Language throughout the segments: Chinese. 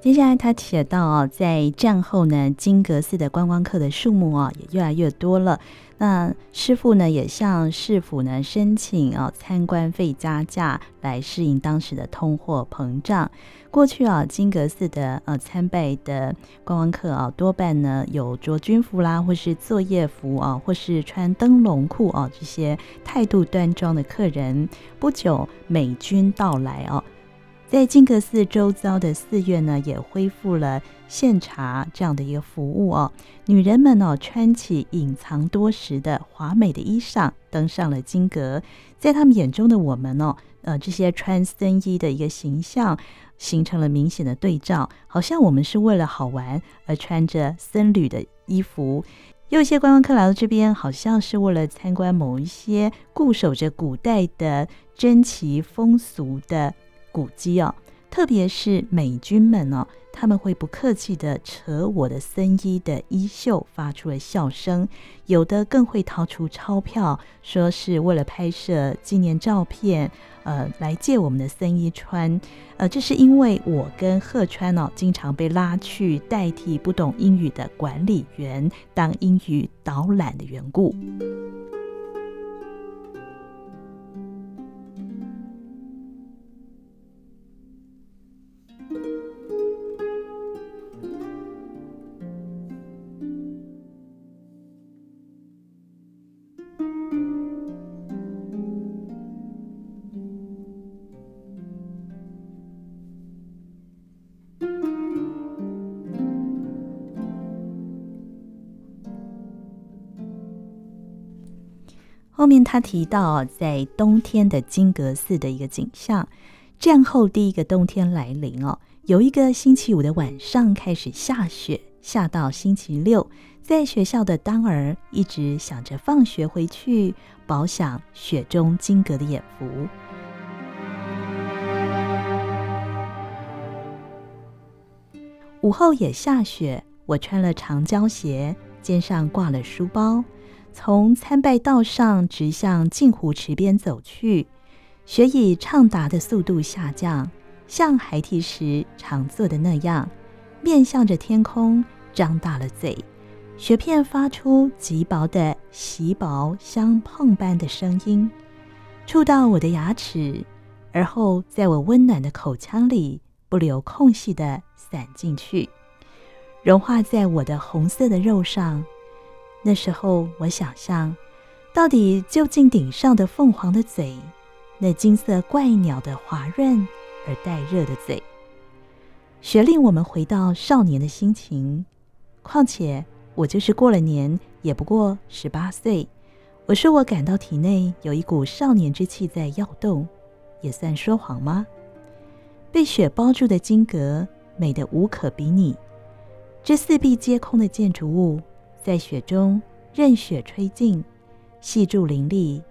接下来他写到啊，在战后呢，金阁寺的观光客的数目啊也越来越多了。那师傅呢也向市府呢申请啊参观费加价，来适应当时的通货膨胀。过去啊，金阁寺的呃参拜的观光客啊，多半呢有着军服啦，或是作业服啊，或是穿灯笼裤啊这些态度端庄的客人。不久，美军到来哦。在金阁寺周遭的寺院呢，也恢复了献茶这样的一个服务哦。女人们哦，穿起隐藏多时的华美的衣裳，登上了金阁。在他们眼中的我们哦，呃，这些穿僧衣的一个形象，形成了明显的对照，好像我们是为了好玩而穿着僧侣的衣服。有一些观光客来到这边，好像是为了参观某一些固守着古代的珍奇风俗的。古迹哦，特别是美军们哦，他们会不客气地扯我的僧衣的衣袖，发出了笑声。有的更会掏出钞票，说是为了拍摄纪念照片，呃，来借我们的僧衣穿。呃，这是因为我跟贺川哦，经常被拉去代替不懂英语的管理员当英语导览的缘故。面他提到，在冬天的金阁寺的一个景象，战后第一个冬天来临哦，有一个星期五的晚上开始下雪，下到星期六，在学校的当儿一直想着放学回去，饱享雪中金阁的眼福。午后也下雪，我穿了长胶鞋，肩上挂了书包。从参拜道上直向镜湖池边走去，雪以畅达的速度下降，像孩提时常做的那样，面向着天空，张大了嘴。雪片发出极薄的锡薄相碰般的声音，触到我的牙齿，而后在我温暖的口腔里不留空隙地散进去，融化在我的红色的肉上。那时候，我想象，到底究竟顶上的凤凰的嘴，那金色怪鸟的滑润而带热的嘴，雪令我们回到少年的心情。况且，我就是过了年，也不过十八岁。我说我感到体内有一股少年之气在跃动，也算说谎吗？被雪包住的金阁，美得无可比拟。这四壁皆空的建筑物。在雪中任雪吹进，细柱林立，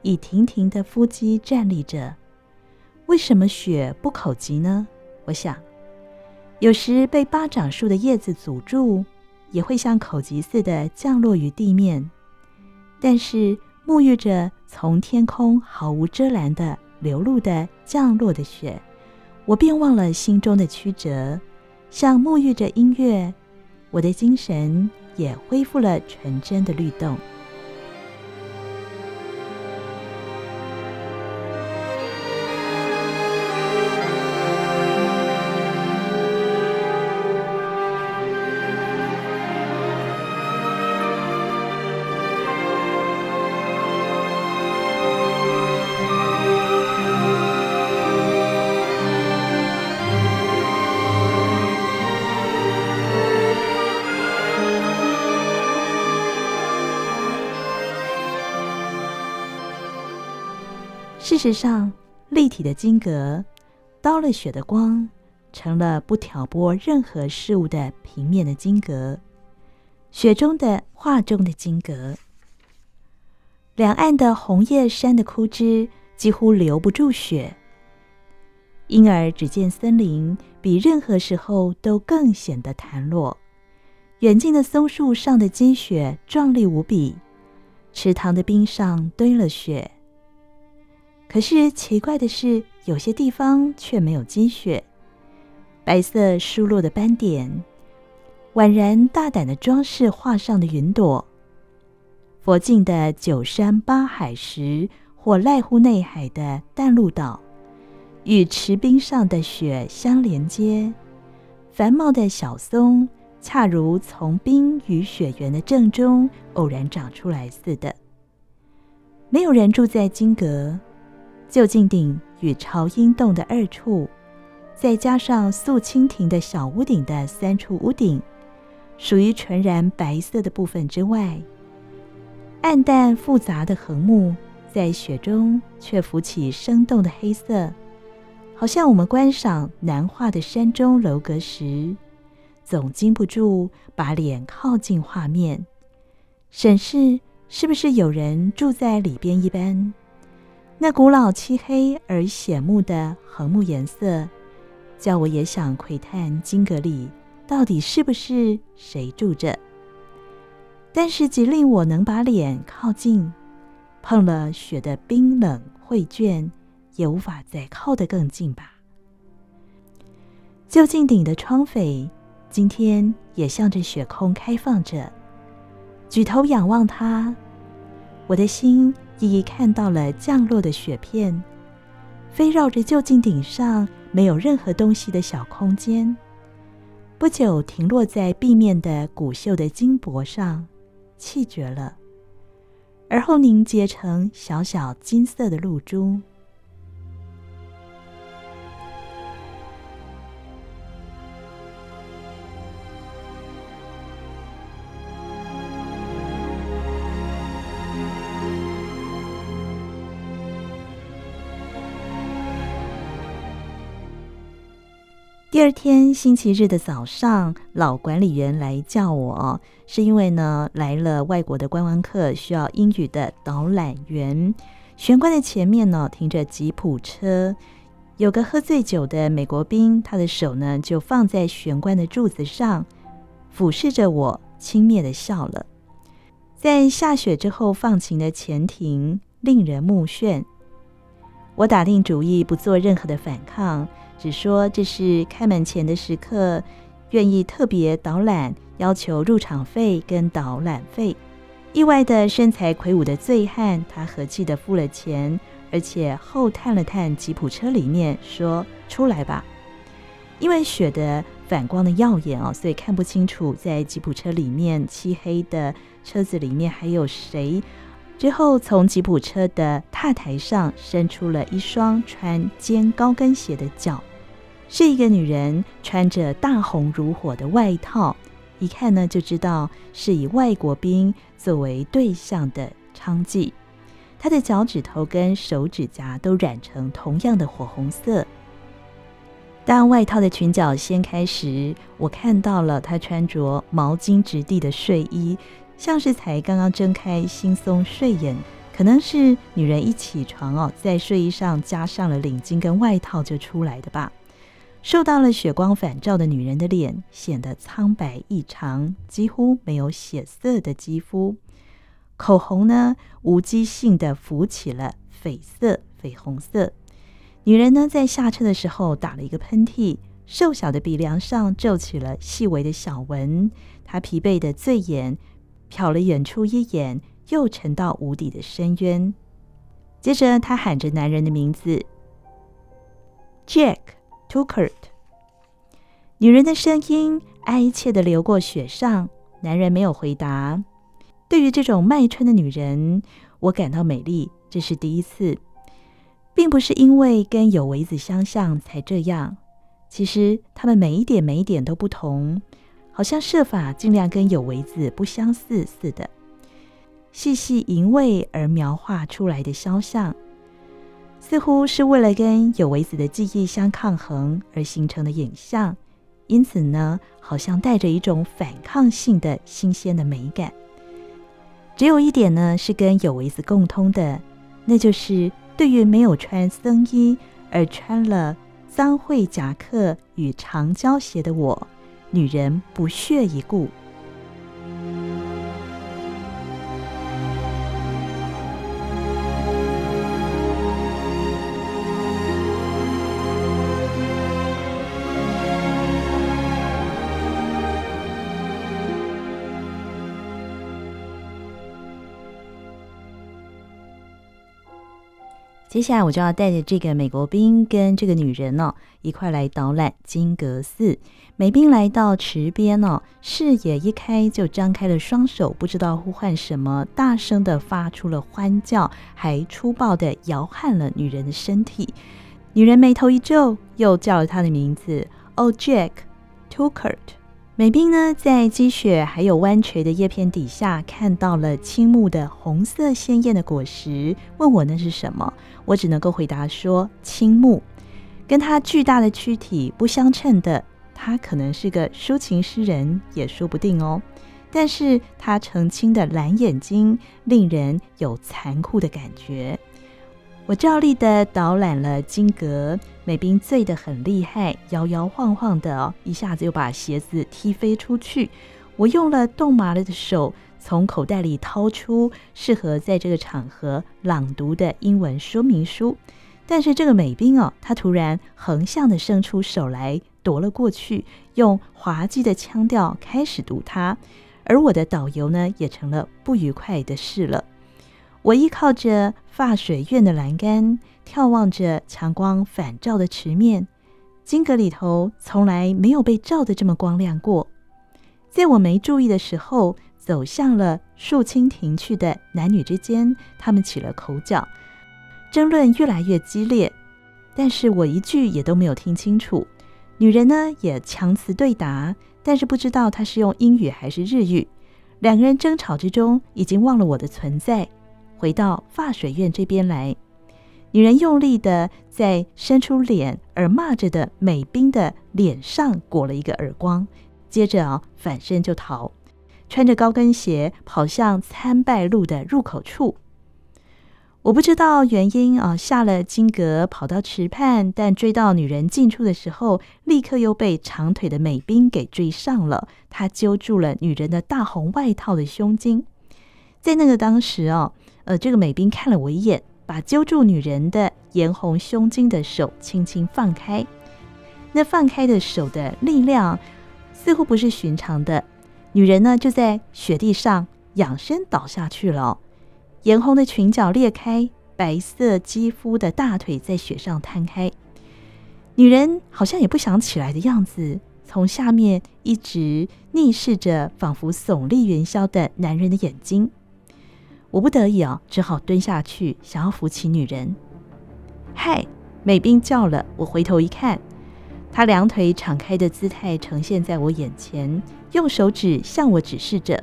以亭亭的夫基站立着。为什么雪不口疾呢？我想，有时被巴掌树的叶子阻住，也会像口疾似的降落于地面。但是沐浴着从天空毫无遮拦的流露的降落的雪，我便忘了心中的曲折，像沐浴着音乐，我的精神。也恢复了纯真的律动。事实上，立体的金阁，刀了雪的光，成了不挑拨任何事物的平面的金阁，雪中的画中的金阁。两岸的红叶山的枯枝几乎留不住雪，因而只见森林比任何时候都更显得孱弱。远近的松树上的积雪壮丽无比，池塘的冰上堆了雪。可是奇怪的是，有些地方却没有积雪。白色疏落的斑点，宛然大胆的装饰画上的云朵。佛境的九山八海时，或濑户内海的淡路岛，与池冰上的雪相连接。繁茂的小松，恰如从冰与雪原的正中偶然长出来似的。没有人住在金阁，究竟顶与朝阴洞的二处。再加上素蜻蜓的小屋顶的三处屋顶，属于纯然白色的部分之外，暗淡复杂的横木在雪中却浮起生动的黑色，好像我们观赏南画的山中楼阁时，总禁不住把脸靠近画面，审视是不是有人住在里边一般。那古老漆黑而显目的横木颜色。叫我也想窥探金阁里到底是不是谁住着，但是即令我能把脸靠近，碰了雪的冰冷绘卷，也无法再靠得更近吧。究竟顶的窗扉今天也向着雪空开放着，举头仰望它，我的心依依看到了降落的雪片，飞绕着就近顶上。没有任何东西的小空间，不久停落在壁面的古锈的金箔上，气绝了，而后凝结成小小金色的露珠。第二天星期日的早上，老管理员来叫我，是因为呢来了外国的观光客，需要英语的导览员。玄关的前面呢停着吉普车，有个喝醉酒的美国兵，他的手呢就放在玄关的柱子上，俯视着我，轻蔑地笑了。在下雪之后放晴的前庭，令人目眩。我打定主意不做任何的反抗。只说这是开门前的时刻，愿意特别导览，要求入场费跟导览费。意外的身材魁梧的醉汉，他和气的付了钱，而且后探了探吉普车里面，说：“出来吧。”因为雪的反光的耀眼哦，所以看不清楚在吉普车里面漆黑的车子里面还有谁。之后，从吉普车的踏台上伸出了一双穿尖高跟鞋的脚，是一个女人，穿着大红如火的外套，一看呢就知道是以外国兵作为对象的娼妓。她的脚趾头跟手指甲都染成同样的火红色。当外套的裙角掀开时，我看到了她穿着毛巾质地的睡衣。像是才刚刚睁开惺忪睡眼，可能是女人一起床哦，在睡衣上加上了领巾跟外套就出来的吧。受到了雪光反照的女人的脸显得苍白异常，几乎没有血色的肌肤，口红呢无机性的浮起了绯色、绯红色。女人呢在下车的时候打了一个喷嚏，瘦小的鼻梁上皱起了细微的小纹，她疲惫的醉眼。瞟了远处一眼，又沉到无底的深渊。接着，她喊着男人的名字：“Jack Tuckert。”女人的声音哀切地流过雪上。男人没有回答。对于这种卖春的女人，我感到美丽，这是第一次，并不是因为跟有为子相像才这样。其实，她们每一点每一点都不同。好像设法尽量跟有为子不相似似的，细细淫味而描画出来的肖像，似乎是为了跟有为子的记忆相抗衡而形成的影像，因此呢，好像带着一种反抗性的新鲜的美感。只有一点呢，是跟有为子共通的，那就是对于没有穿僧衣而穿了脏秽夹克与长胶鞋的我。女人不屑一顾。接下来我就要带着这个美国兵跟这个女人哦，一块来导览金阁寺。美兵来到池边哦，视野一开就张开了双手，不知道呼唤什么，大声的发出了欢叫，还粗暴的摇撼了女人的身体。女人眉头一皱，又叫了他的名字：“Oh Jack，Tuckert。”美兵呢，在积雪还有弯垂的叶片底下，看到了青木的红色鲜艳的果实，问我那是什么？我只能够回答说青木。跟他巨大的躯体不相称的，他可能是个抒情诗人，也说不定哦。但是他澄清的蓝眼睛，令人有残酷的感觉。我照例的导览了金阁，美兵醉得很厉害，摇摇晃晃的哦，一下子又把鞋子踢飞出去。我用了冻麻了的手，从口袋里掏出适合在这个场合朗读的英文说明书。但是这个美兵哦，他突然横向的伸出手来夺了过去，用滑稽的腔调开始读它，而我的导游呢，也成了不愉快的事了。我依靠着发水院的栏杆，眺望着强光反照的池面。金阁里头从来没有被照得这么光亮过。在我没注意的时候，走向了树清亭去的男女之间，他们起了口角，争论越来越激烈。但是我一句也都没有听清楚。女人呢，也强词对答，但是不知道她是用英语还是日语。两个人争吵之中，已经忘了我的存在。回到发水院这边来，女人用力的在伸出脸而骂着的美兵的脸上裹了一个耳光，接着啊反身就逃，穿着高跟鞋跑向参拜路的入口处。我不知道原因啊，下了金阁跑到池畔，但追到女人进出的时候，立刻又被长腿的美兵给追上了。他揪住了女人的大红外套的胸襟，在那个当时哦。呃，这个美兵看了我一眼，把揪住女人的嫣红胸襟的手轻轻放开。那放开的手的力量似乎不是寻常的，女人呢就在雪地上仰身倒下去了，嫣红的裙角裂开，白色肌肤的大腿在雪上摊开。女人好像也不想起来的样子，从下面一直逆视着，仿佛耸立云霄的男人的眼睛。我不得已啊，只好蹲下去，想要扶起女人。嗨，美兵叫了。我回头一看，她两腿敞开的姿态呈现在我眼前，用手指向我指示着。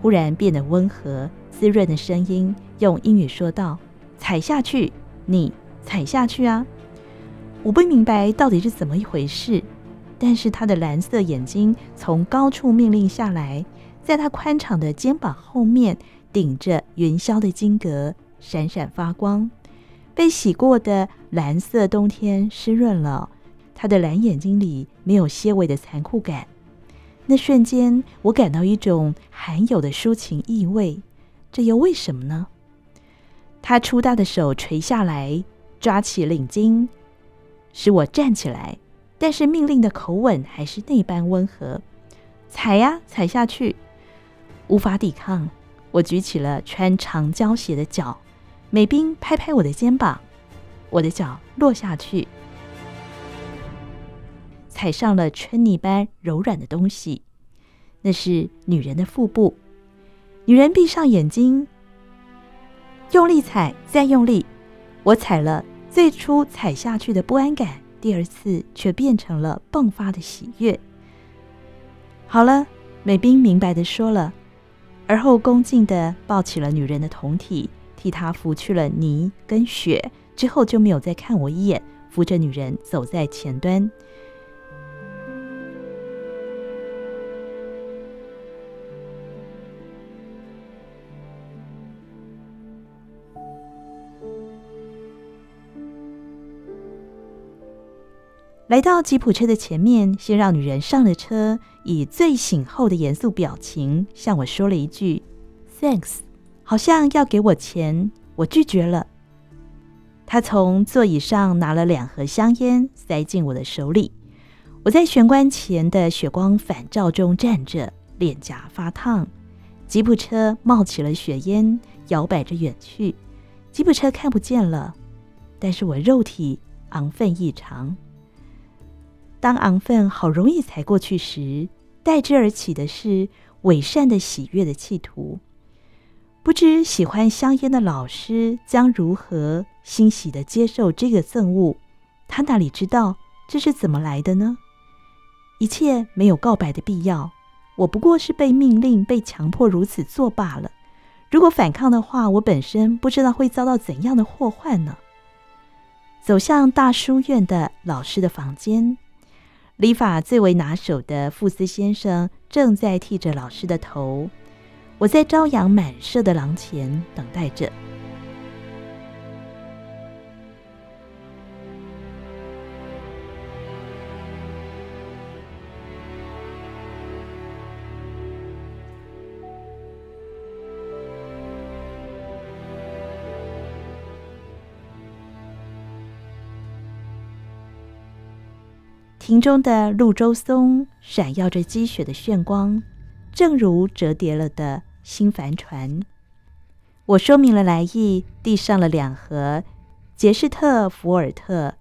忽然变得温和、滋润的声音用英语说道：“踩下去，你踩下去啊！”我不明白到底是怎么一回事，但是她的蓝色眼睛从高处命令下来，在她宽敞的肩膀后面。顶着云霄的金阁闪闪发光，被洗过的蓝色冬天湿润了，他的蓝眼睛里没有些微的残酷感。那瞬间，我感到一种罕有的抒情意味，这又为什么呢？他粗大的手垂下来，抓起领巾，使我站起来，但是命令的口吻还是那般温和：“踩呀，踩下去！”无法抵抗。我举起了穿长胶鞋的脚，美兵拍拍我的肩膀，我的脚落下去，踩上了春泥般柔软的东西，那是女人的腹部。女人闭上眼睛，用力踩，再用力。我踩了，最初踩下去的不安感，第二次却变成了迸发的喜悦。好了，美兵明白的说了。而后恭敬地抱起了女人的酮体，替她拂去了泥跟雪，之后就没有再看我一眼，扶着女人走在前端。来到吉普车的前面，先让女人上了车，以最醒后的严肃表情向我说了一句 “Thanks”，好像要给我钱。我拒绝了。他从座椅上拿了两盒香烟，塞进我的手里。我在玄关前的雪光反照中站着，脸颊发烫。吉普车冒起了雪烟，摇摆着远去。吉普车看不见了，但是我肉体昂奋异常。当昂奋好容易才过去时，代之而起的是伪善的喜悦的企图。不知喜欢香烟的老师将如何欣喜地接受这个赠物？他哪里知道这是怎么来的呢？一切没有告白的必要，我不过是被命令、被强迫如此做罢了。如果反抗的话，我本身不知道会遭到怎样的祸患呢？走向大书院的老师的房间，理发最为拿手的傅斯先生正在剃着老师的头。我在朝阳满射的廊前等待着。庭中的绿舟松闪耀着积雪的炫光，正如折叠了的新帆船。我说明了来意，递上了两盒杰士特福尔特，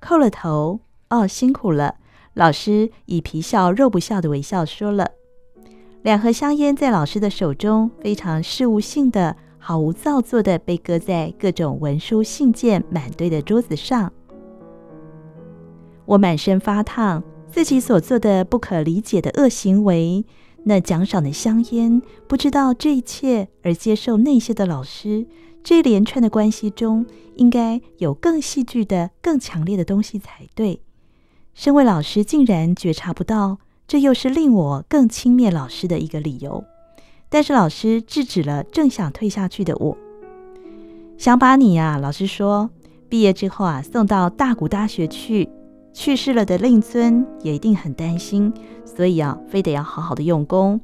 叩了头。哦，辛苦了，老师以皮笑肉不笑的微笑说了。两盒香烟在老师的手中非常事务性的、毫无造作的被搁在各种文书信件满堆的桌子上。我满身发烫，自己所做的不可理解的恶行为，那奖赏的香烟，不知道这一切而接受那些的老师，这一连串的关系中，应该有更戏剧的、更强烈的东西才对。身为老师，竟然觉察不到，这又是令我更轻蔑老师的一个理由。但是老师制止了正想退下去的我，想把你呀、啊，老师说，毕业之后啊，送到大谷大学去。去世了的令尊也一定很担心，所以啊，非得要好好的用功，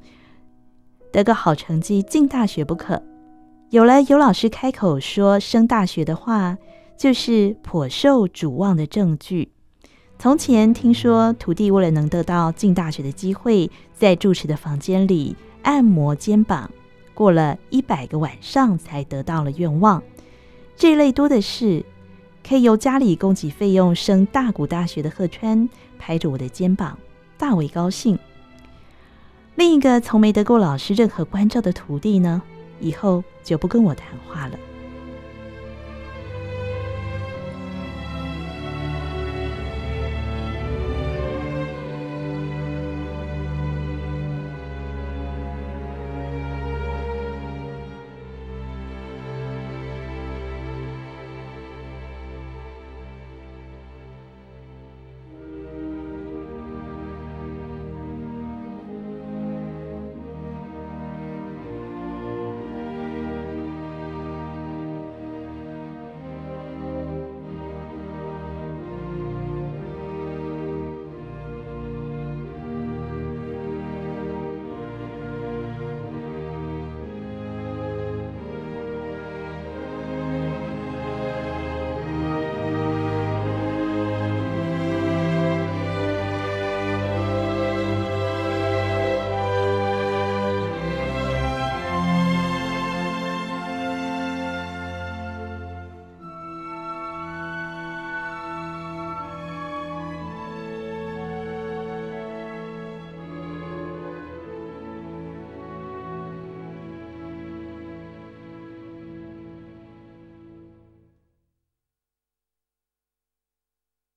得个好成绩进大学不可。有了有老师开口说升大学的话，就是颇受瞩望的证据。从前听说徒弟为了能得到进大学的机会，在住持的房间里按摩肩膀，过了一百个晚上才得到了愿望。这一类多的是。可以由家里供给费用升大谷大学的贺川拍着我的肩膀，大为高兴。另一个从没得过老师任何关照的徒弟呢，以后就不跟我谈话了。